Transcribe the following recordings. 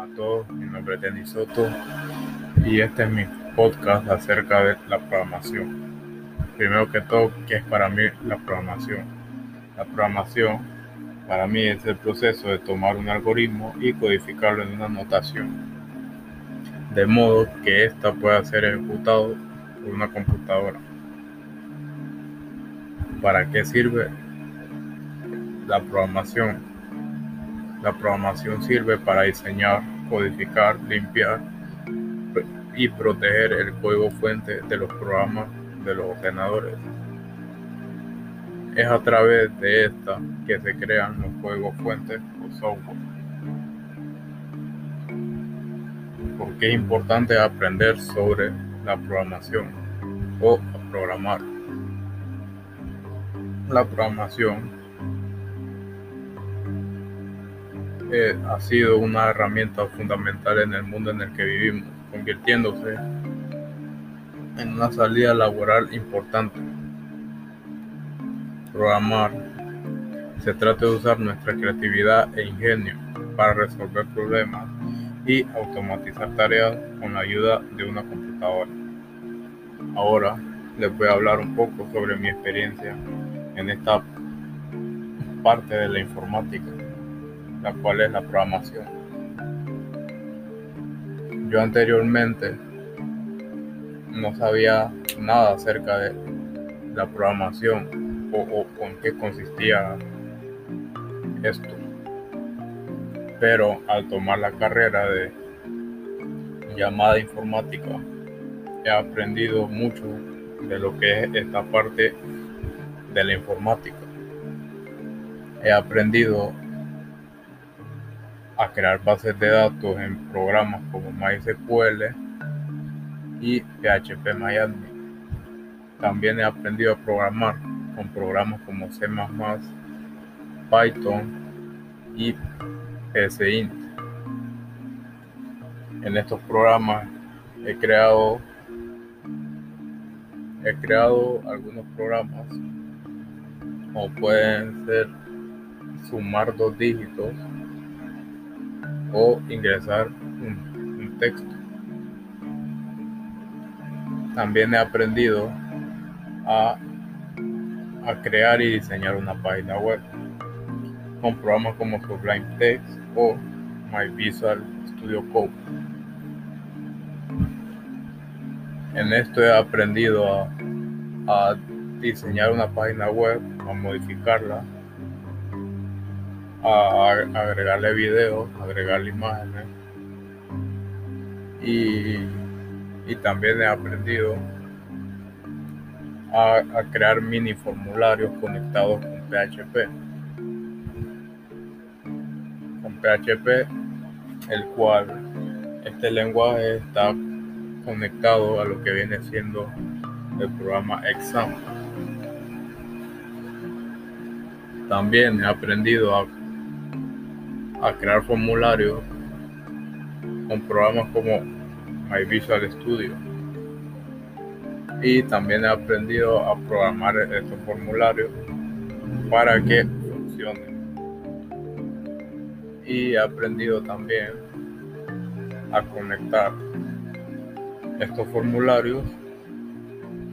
a todos, mi nombre es Denis Soto y este es mi podcast acerca de la programación. Primero que todo, ¿qué es para mí la programación? La programación para mí es el proceso de tomar un algoritmo y codificarlo en una notación, de modo que ésta pueda ser ejecutado por una computadora. ¿Para qué sirve la programación? La programación sirve para diseñar, codificar, limpiar y proteger el código fuente de los programas de los ordenadores. Es a través de esta que se crean los códigos fuentes o software. Porque es importante aprender sobre la programación o programar. La programación Ha sido una herramienta fundamental en el mundo en el que vivimos, convirtiéndose en una salida laboral importante. Programar se trata de usar nuestra creatividad e ingenio para resolver problemas y automatizar tareas con la ayuda de una computadora. Ahora les voy a hablar un poco sobre mi experiencia en esta parte de la informática la cual es la programación. Yo anteriormente no sabía nada acerca de la programación o, con qué consistía esto. Pero al tomar la carrera de llamada informática, he aprendido mucho de lo que es esta parte de la informática. He aprendido a crear bases de datos en programas como MySQL y PHP También he aprendido a programar con programas como C++, Python y PSINT. En estos programas he creado he creado algunos programas como pueden ser sumar dos dígitos o ingresar un, texto. También he aprendido a, a crear y diseñar una página web con programas como Sublime Text o My Visual Studio Code. En esto he aprendido a, a diseñar una página web, a modificarla, a agregarle videos, agregarle imágenes y, y también he aprendido a, crear mini formularios conectados con PHP. Con PHP, el cual este lenguaje está conectado a lo que viene siendo el programa Exam. También he aprendido a a crear formularios con programas como My Visual Studio. Y también he aprendido a programar estos formularios para que funcionen. Y he aprendido también a conectar estos formularios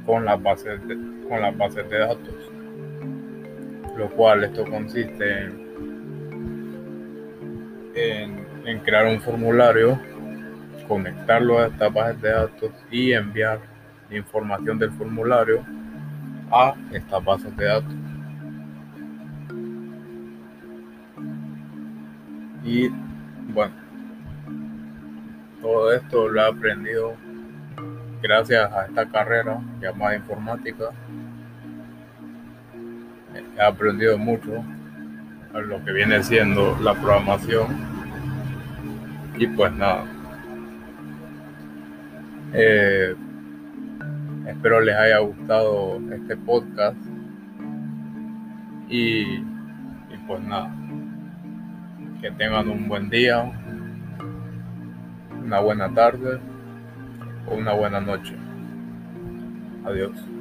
con las bases de, con las bases de datos. Lo cual esto consiste en en, crear un formulario, conectarlo a esta base de datos y enviar información del formulario a estas bases de datos. Y bueno, todo esto lo he aprendido gracias a esta carrera llamada informática. He aprendido mucho a lo que viene siendo la programación y pues nada. Eh, espero les haya gustado este podcast. Y, y pues nada. Que tengan un buen día, una buena tarde o una buena noche. Adiós.